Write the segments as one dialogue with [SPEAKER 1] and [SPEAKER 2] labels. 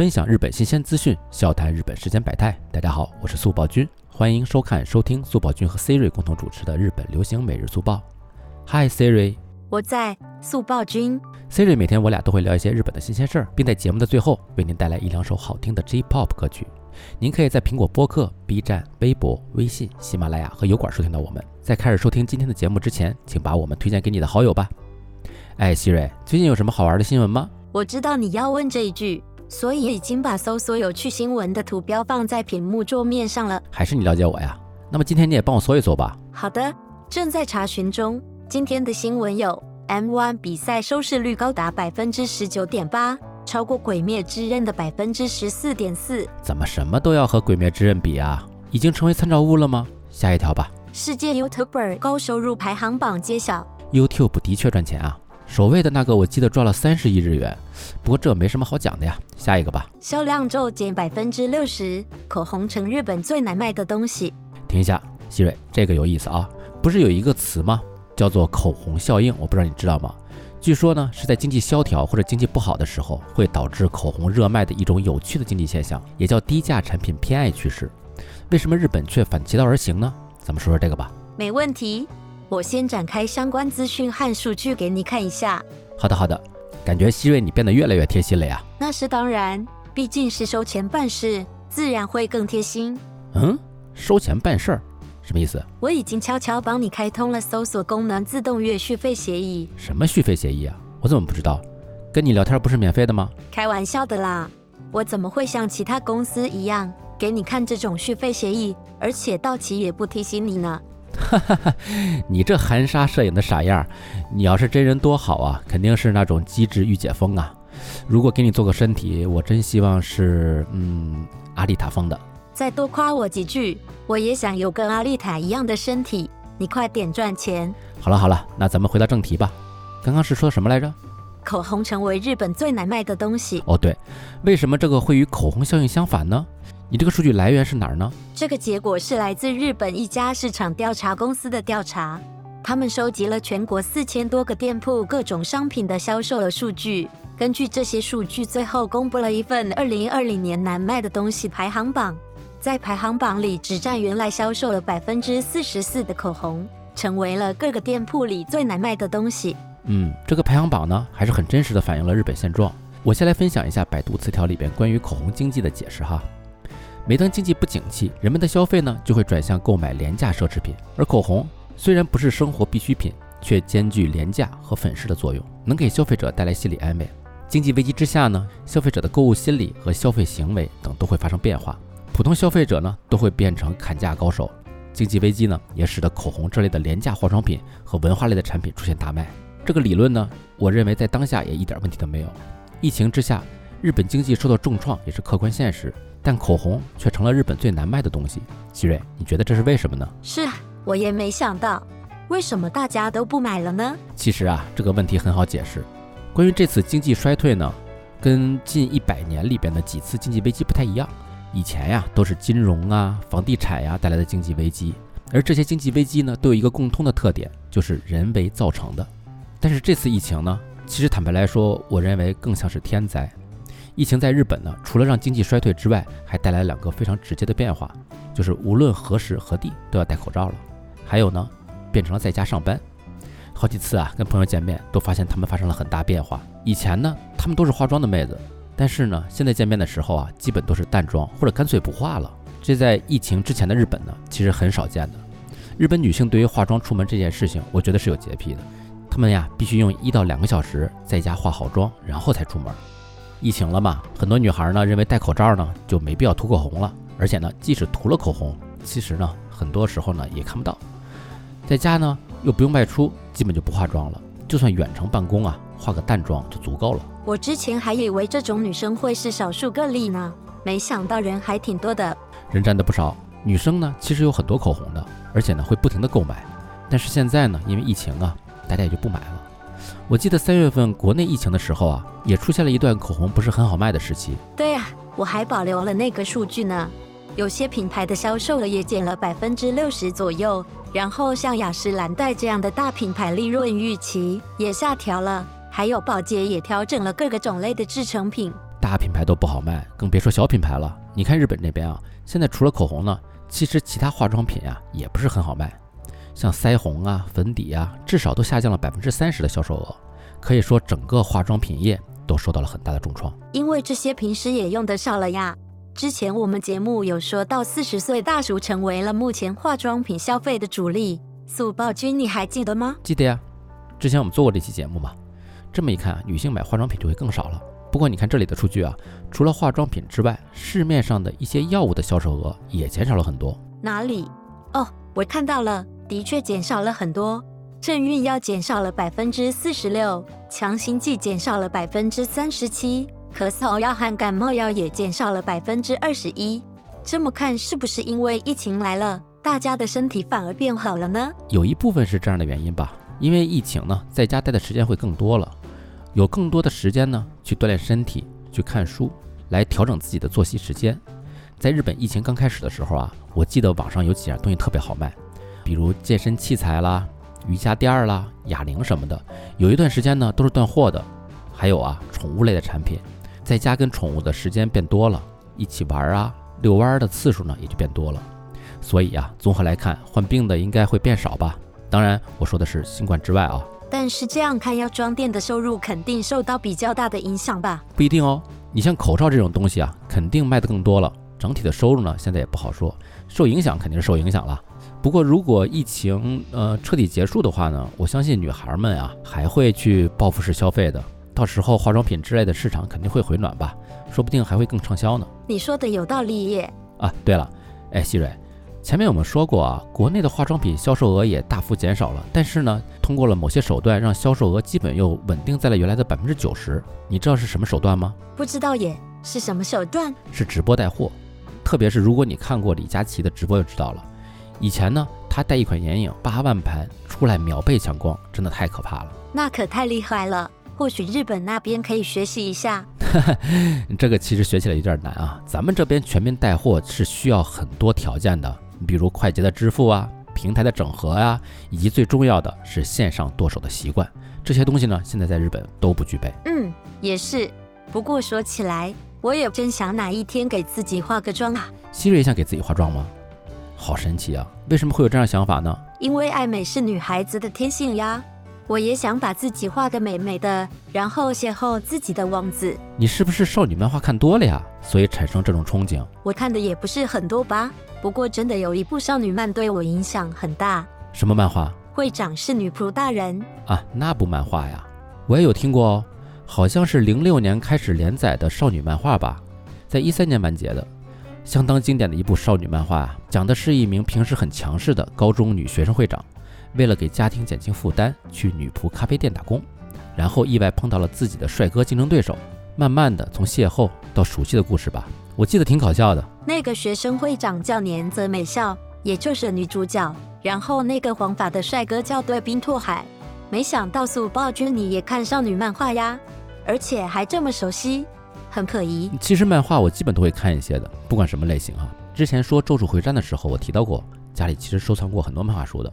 [SPEAKER 1] 分享日本新鲜资讯，笑谈日本世间百态。大家好，我是速报君，欢迎收看收听速报君和 Siri 共同主持的日本流行每日速报。Hi Siri，
[SPEAKER 2] 我在速报君。
[SPEAKER 1] Siri 每天我俩都会聊一些日本的新鲜事儿，并在节目的最后为您带来一两首好听的 J-pop 歌曲。您可以在苹果播客、B 站、微博、微信、喜马拉雅和油管收听到我们。在开始收听今天的节目之前，请把我们推荐给你的好友吧。哎，Siri，最近有什么好玩的新闻吗？
[SPEAKER 2] 我知道你要问这一句，所以已经把搜索有趣新闻的图标放在屏幕桌面上了。
[SPEAKER 1] 还是你了解我呀？那么今天你也帮我搜一搜吧。
[SPEAKER 2] 好的，正在查询中。今天的新闻有：M1 比赛收视率高达百分之十九点八，超过《鬼灭之刃》的百分之十四点四。
[SPEAKER 1] 怎么什么都要和《鬼灭之刃》比啊？已经成为参照物了吗？下一条吧。
[SPEAKER 2] 世界 YouTuber 高收入排行榜揭晓。
[SPEAKER 1] YouTube 的确赚钱啊，首位的那个我记得赚了三十亿日元，不过这没什么好讲的呀。下一个吧。
[SPEAKER 2] 销量骤减百分之六十，口红成日本最难卖的东西。
[SPEAKER 1] 停一下，希瑞，这个有意思啊。不是有一个词吗？叫做口红效应，我不知道你知道吗？据说呢是在经济萧条或者经济不好的时候，会导致口红热卖的一种有趣的经济现象，也叫低价产品偏爱趋势。为什么日本却反其道而行呢？咱们说说这个吧。
[SPEAKER 2] 没问题，我先展开相关资讯和数据给你看一下。
[SPEAKER 1] 好的好的，感觉希瑞你变得越来越贴心了呀。
[SPEAKER 2] 那是当然，毕竟是收钱办事，自然会更贴心。
[SPEAKER 1] 嗯，收钱办事儿，什么意思？
[SPEAKER 2] 我已经悄悄帮你开通了搜索功能自动月续费协议。
[SPEAKER 1] 什么续费协议啊？我怎么不知道？跟你聊天不是免费的吗？
[SPEAKER 2] 开玩笑的啦，我怎么会像其他公司一样给你看这种续费协议，而且到期也不提醒你呢？
[SPEAKER 1] 你这含沙射影的傻样儿，你要是真人多好啊，肯定是那种机智御姐风啊。如果给你做个身体，我真希望是嗯阿丽塔风的。
[SPEAKER 2] 再多夸我几句，我也想有跟阿丽塔一样的身体。你快点赚钱！
[SPEAKER 1] 好了好了，那咱们回到正题吧。刚刚是说什么来着？
[SPEAKER 2] 口红成为日本最难卖的东西。
[SPEAKER 1] 哦对，为什么这个会与口红效应相反呢？你这个数据来源是哪儿呢？
[SPEAKER 2] 这个结果是来自日本一家市场调查公司的调查，他们收集了全国四千多个店铺各种商品的销售额数据。根据这些数据，最后公布了一份二零二零年难卖的东西排行榜。在排行榜里，只占原来销售了百分之四十四的口红，成为了各个店铺里最难卖的东西。
[SPEAKER 1] 嗯，这个排行榜呢，还是很真实的反映了日本现状。我先来分享一下百度词条里边关于口红经济的解释哈。每当经济不景气，人们的消费呢就会转向购买廉价奢侈品，而口红虽然不是生活必需品，却兼具廉价和粉饰的作用，能给消费者带来心理安慰。经济危机之下呢，消费者的购物心理和消费行为等都会发生变化，普通消费者呢都会变成砍价高手。经济危机呢也使得口红这类的廉价化妆品和文化类的产品出现大卖。这个理论呢，我认为在当下也一点问题都没有。疫情之下，日本经济受到重创也是客观现实。但口红却成了日本最难卖的东西。希瑞，你觉得这是为什么呢？
[SPEAKER 2] 是我也没想到，为什么大家都不买了呢？
[SPEAKER 1] 其实啊，这个问题很好解释。关于这次经济衰退呢，跟近一百年里边的几次经济危机不太一样。以前呀，都是金融啊、房地产呀带来的经济危机，而这些经济危机呢，都有一个共通的特点，就是人为造成的。但是这次疫情呢，其实坦白来说，我认为更像是天灾。疫情在日本呢，除了让经济衰退之外，还带来两个非常直接的变化，就是无论何时何地都要戴口罩了。还有呢，变成了在家上班。好几次啊，跟朋友见面都发现他们发生了很大变化。以前呢，他们都是化妆的妹子，但是呢，现在见面的时候啊，基本都是淡妆或者干脆不化了。这在疫情之前的日本呢，其实很少见的。日本女性对于化妆出门这件事情，我觉得是有洁癖的。她们呀，必须用一到两个小时在家化好妆，然后才出门。疫情了嘛，很多女孩呢认为戴口罩呢就没必要涂口红了，而且呢，即使涂了口红，其实呢很多时候呢也看不到。在家呢又不用外出，基本就不化妆了，就算远程办公啊，化个淡妆就足够了。
[SPEAKER 2] 我之前还以为这种女生会是少数个例呢，没想到人还挺多的。
[SPEAKER 1] 人占的不少，女生呢其实有很多口红的，而且呢会不停的购买。但是现在呢，因为疫情啊，大家也就不买了。我记得三月份国内疫情的时候啊，也出现了一段口红不是很好卖的时期。
[SPEAKER 2] 对呀、我还保留了那个数据呢。有些品牌的销售额也减了百分之六十左右，然后像雅诗兰黛这样的大品牌利润预期也下调了，还有宝洁也调整了各个种类的制成品。
[SPEAKER 1] 大大品牌都不好卖，更别说小品牌了。你看日本那边啊，现在除了口红呢，其实其他化妆品啊也不是很好卖，像腮红啊、粉底啊，至少都下降了百分之三十的销售额。可以说，整个化妆品业都受到了很大的重创。
[SPEAKER 2] 因为这些平时也用得少了呀。之前我们节目有说到，四十岁大叔成为了目前化妆品消费的主力。速报君，你还记得吗？
[SPEAKER 1] 记得呀，之前我们做过这期节目嘛。这么一看，女性买化妆品就会更少了。不过你看这里的数据啊，除了化妆品之外，市面上的一些药物的销售额也减少了很多。
[SPEAKER 2] 哪里？哦，我看到了，的确减少了很多。镇孕药减少了百分之四十六，强心剂减少了百分之三十七，咳嗽药和感冒药也减少了百分之二十一。这么看，是不是因为疫情来了，大家的身体反而变好了呢？
[SPEAKER 1] 有一部分是这样的原因吧，因为疫情呢，在家待的时间会更多了。有更多的时间呢，去锻炼身体，去看书，来调整自己的作息时间。在日本疫情刚开始的时候啊，我记得网上有几样东西特别好卖，比如健身器材啦、瑜伽垫儿啦、哑铃什么的。有一段时间呢都是断货的。还有啊，宠物类的产品，在家跟宠物的时间变多了，一起玩啊、遛弯的次数呢也就变多了。所以啊，综合来看，患病的应该会变少吧？当然，我说的是新冠之外啊。
[SPEAKER 2] 但是这样看，药妆店的收入肯定受到比较大的影响吧？
[SPEAKER 1] 不一定哦。你像口罩这种东西啊，肯定卖的更多了。整体的收入呢，现在也不好说。受影响肯定是受影响了。不过如果疫情呃彻底结束的话呢，我相信女孩们啊还会去报复式消费的。到时候化妆品之类的市场肯定会回暖吧，说不定还会更畅销呢。
[SPEAKER 2] 你说的有道理耶。
[SPEAKER 1] 啊，对了，哎，希蕊。前面我们说过啊，国内的化妆品销售额也大幅减少了，但是呢，通过了某些手段，让销售额基本又稳定在了原来的百分之九十。你知道是什么手段吗？
[SPEAKER 2] 不知道耶，是什么手段？
[SPEAKER 1] 是直播带货。特别是如果你看过李佳琦的直播就知道了。以前呢，他带一款眼影八万盘出来秒被抢光，真的太可怕了。
[SPEAKER 2] 那可太厉害了，或许日本那边可以学习一下。
[SPEAKER 1] 这个其实学起来有点难啊，咱们这边全面带货是需要很多条件的。比如快捷的支付啊，平台的整合呀，以及最重要的是线上剁手的习惯，这些东西呢，现在在日本都不具备。
[SPEAKER 2] 嗯，也是。不过说起来，我也真想哪一天给自己化个妆啊。
[SPEAKER 1] 希瑞也想给自己化妆吗？好神奇啊！为什么会有这样想法呢？
[SPEAKER 2] 因为爱美是女孩子的天性呀。我也想把自己画得美美的，然后邂逅自己的王子。
[SPEAKER 1] 你是不是少女漫画看多了呀？所以产生这种憧憬？
[SPEAKER 2] 我看的也不是很多吧。不过真的有一部少女漫对我影响很大。
[SPEAKER 1] 什么漫画？
[SPEAKER 2] 会长是女仆大人
[SPEAKER 1] 啊，那部漫画呀，我也有听过哦。好像是零六年开始连载的少女漫画吧，在一三年完结的，相当经典的一部少女漫画啊。讲的是一名平时很强势的高中女学生会长，为了给家庭减轻负担，去女仆咖啡店打工，然后意外碰到了自己的帅哥竞争对手，慢慢的从邂逅到熟悉的故事吧。我记得挺搞笑的。
[SPEAKER 2] 那个学生会长叫年泽美笑，也就是女主角。然后那个黄发的帅哥叫对冰拓海。没想到速报君你也看少女漫画呀，而且还这么熟悉，很可疑。
[SPEAKER 1] 其实漫画我基本都会看一些的，不管什么类型哈。之前说咒术回战的时候，我提到过家里其实收藏过很多漫画书的。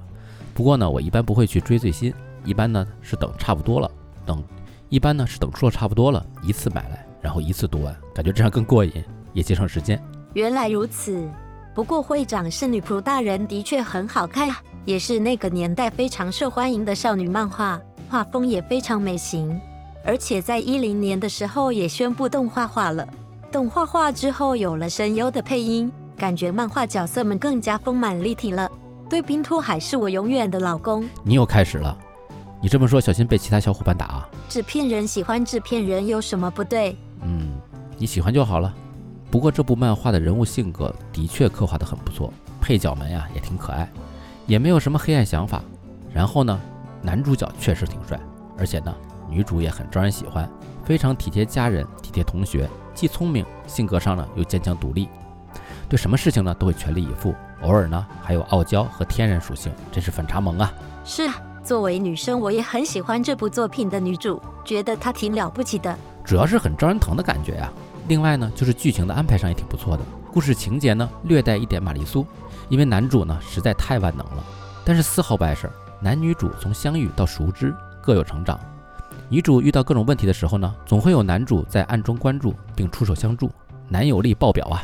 [SPEAKER 1] 不过呢，我一般不会去追最新，一般呢是等差不多了，等一般呢是等出了差不多了，一次买来，然后一次读完，感觉这样更过瘾。也节省时间。
[SPEAKER 2] 原来如此，不过会长是女仆大人的确很好看啊，也是那个年代非常受欢迎的少女漫画，画风也非常美型。而且在一零年的时候也宣布动画化了。动画化之后有了声优的配音，感觉漫画角色们更加丰满立体了。对冰兔海是我永远的老公。
[SPEAKER 1] 你又开始了，你这么说小心被其他小伙伴打啊！
[SPEAKER 2] 纸片人喜欢纸片人有什么不对？
[SPEAKER 1] 嗯，你喜欢就好了。不过这部漫画的人物性格的确刻画得很不错，配角们呀也挺可爱，也没有什么黑暗想法。然后呢，男主角确实挺帅，而且呢，女主也很招人喜欢，非常体贴家人、体贴同学，既聪明，性格上呢又坚强独立，对什么事情呢都会全力以赴，偶尔呢还有傲娇和天然属性，真是反差萌啊！
[SPEAKER 2] 是啊，作为女生，我也很喜欢这部作品的女主，觉得她挺了不起的，
[SPEAKER 1] 主要是很招人疼的感觉呀。另外呢，就是剧情的安排上也挺不错的。故事情节呢，略带一点玛丽苏，因为男主呢实在太万能了，但是丝毫不碍事儿。男女主从相遇到熟知，各有成长。女主遇到各种问题的时候呢，总会有男主在暗中关注并出手相助，男友力爆表啊。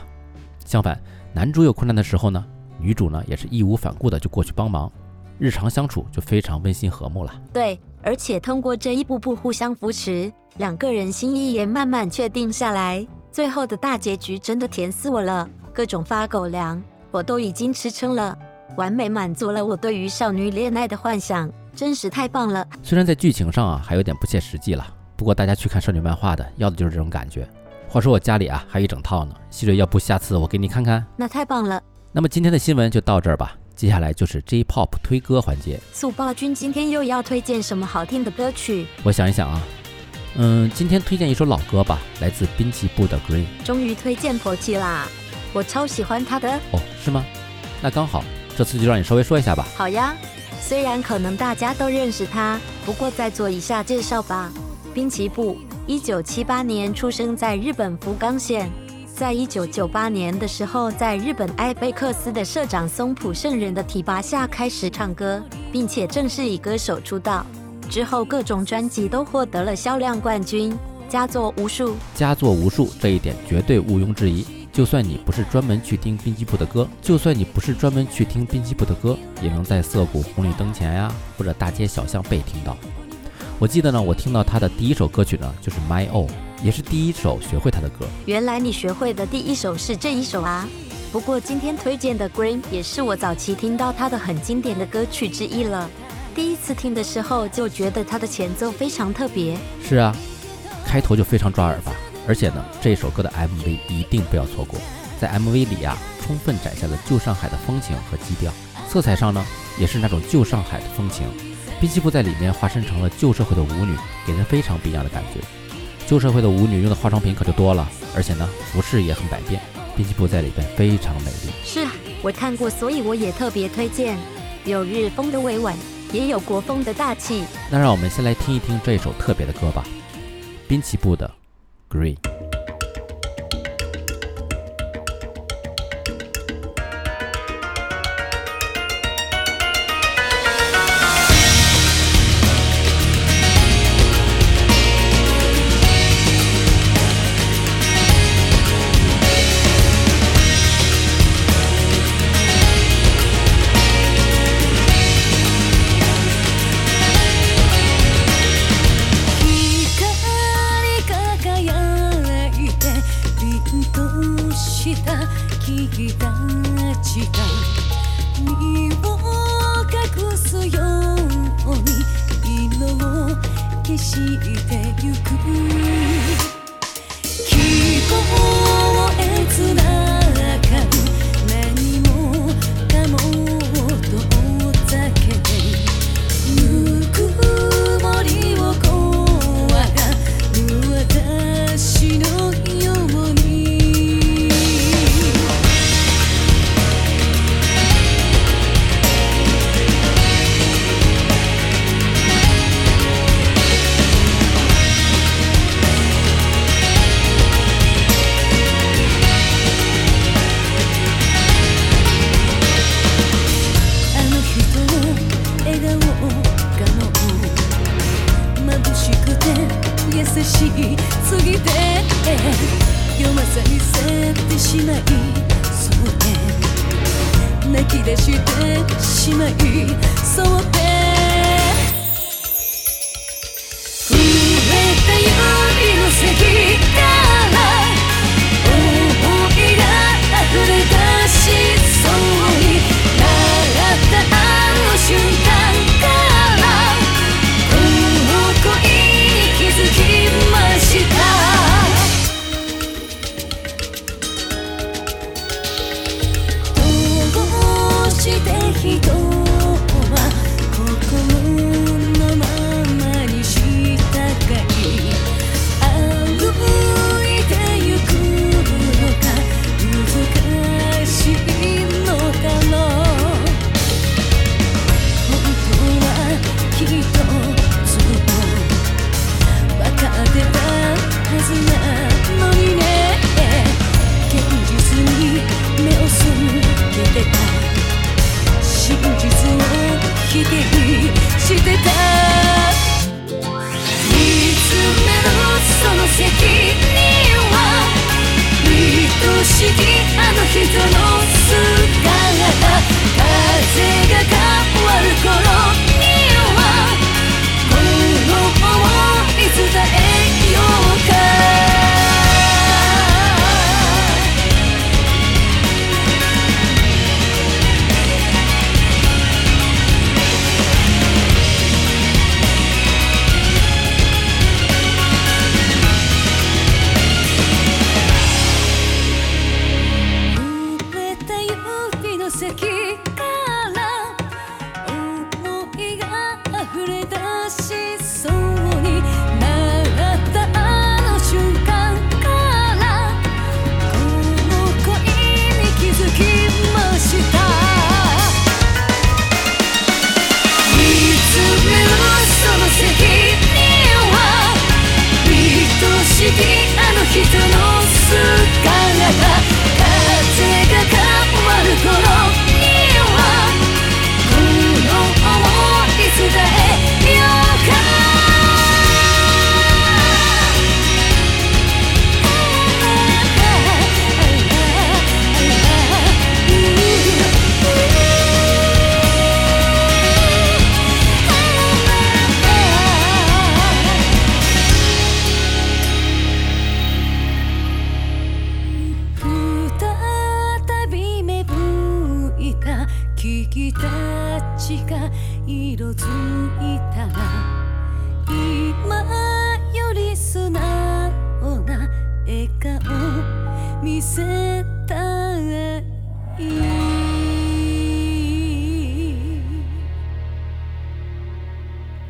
[SPEAKER 1] 相反，男主有困难的时候呢，女主呢也是义无反顾的就过去帮忙，日常相处就非常温馨和睦了。
[SPEAKER 2] 对，而且通过这一步步互相扶持，两个人心意也慢慢确定下来。最后的大结局真的甜死我了，各种发狗粮我都已经吃撑了，完美满足了我对于少女恋爱的幻想。真是太棒了！
[SPEAKER 1] 虽然在剧情上啊还有点不切实际了，不过大家去看少女漫画的，要的就是这种感觉。话说我家里啊还有一整套呢，希瑞，要不下次我给你看看？
[SPEAKER 2] 那太棒了。
[SPEAKER 1] 那么今天的新闻就到这儿吧，接下来就是 J-Pop 推歌环节。
[SPEAKER 2] 速报君今天又要推荐什么好听的歌曲？
[SPEAKER 1] 我想一想啊，嗯，今天推荐一首老歌吧，来自滨崎步的《Green》。
[SPEAKER 2] 终于推荐婆奇啦，我超喜欢他的。
[SPEAKER 1] 哦，是吗？那刚好，这次就让你稍微说一下吧。
[SPEAKER 2] 好呀。虽然可能大家都认识他，不过再做一下介绍吧。滨崎步，一九七八年出生在日本福冈县，在一九九八年的时候，在日本艾贝克斯的社长松浦圣人的提拔下开始唱歌，并且正式以歌手出道。之后各种专辑都获得了销量冠军，佳作无数。
[SPEAKER 1] 佳作无数，这一点绝对毋庸置疑。就算你不是专门去听滨崎步的歌，就算你不是专门去听滨崎步的歌，也能在涩谷红绿灯前呀，或者大街小巷被听到。我记得呢，我听到他的第一首歌曲呢，就是 My All，也是第一首学会他的歌。
[SPEAKER 2] 原来你学会的第一首是这一首啊！不过今天推荐的 Green 也是我早期听到他的很经典的歌曲之一了。第一次听的时候就觉得他的前奏非常特别。
[SPEAKER 1] 是啊，开头就非常抓耳吧。而且呢，这首歌的 MV 一定不要错过。在 MV 里啊，充分展现了旧上海的风情和基调，色彩上呢，也是那种旧上海的风情。滨崎步在里面化身成了旧社会的舞女，给人非常不一样的感觉。旧社会的舞女用的化妆品可就多了，而且呢，服饰也很百变。滨崎步在里边非常美丽。
[SPEAKER 2] 是啊，我看过，所以我也特别推荐。有日风的委婉，也有国风的大气。
[SPEAKER 1] 那让我们先来听一听这首特别的歌吧，滨崎步的。degree.
[SPEAKER 3] せしすぎて夜まさにせてしまいそう泣き出してしまいそうて震えた指の先から思いが溢れ出しそうに習ったあの瞬間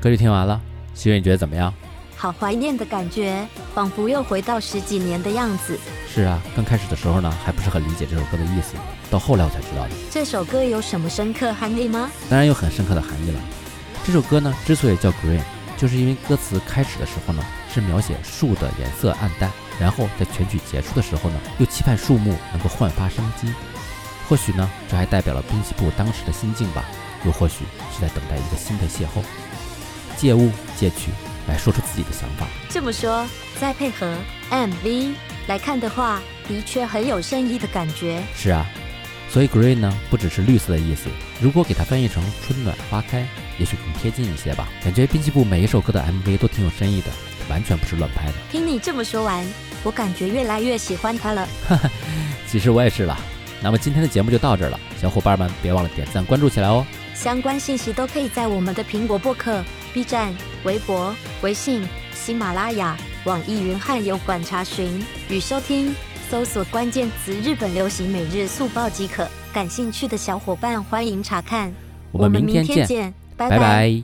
[SPEAKER 1] 歌曲听完了，希月你觉得怎么样？
[SPEAKER 2] 好怀念的感觉，仿佛又回到十几年的样子。
[SPEAKER 1] 是啊，刚开始的时候呢，还不是很理解这首歌的意思，到后来我才知道的。
[SPEAKER 2] 这首歌有什么深刻含义吗？
[SPEAKER 1] 当然有很深刻的含义了。这首歌呢，之所以叫 Green，就是因为歌词开始的时候呢，是描写树的颜色暗淡，然后在全曲结束的时候呢，又期盼树木能够焕发生机。或许呢，这还代表了滨崎步当时的心境吧，又或许是在等待一个新的邂逅。借物借曲来说出自己的想法。
[SPEAKER 2] 这么说，再配合 MV 来看的话，的确很有深意的感觉。
[SPEAKER 1] 是啊，所以 green 呢不只是绿色的意思，如果给它翻译成春暖花开，也许更贴近一些吧。感觉滨崎步每一首歌的 MV 都挺有深意的，完全不是乱拍的。
[SPEAKER 2] 听你这么说完，我感觉越来越喜欢它了。
[SPEAKER 1] 其实我也是啦。那么今天的节目就到这儿了，小伙伴们别忘了点赞关注起来哦。
[SPEAKER 2] 相关信息都可以在我们的苹果播客、B 站、微博、微信、喜马拉雅、网易云汉有馆查询与收听，搜索关键词“日本流行每日速报”即可。感兴趣的小伙伴欢迎查看。
[SPEAKER 1] 我们明天见，拜拜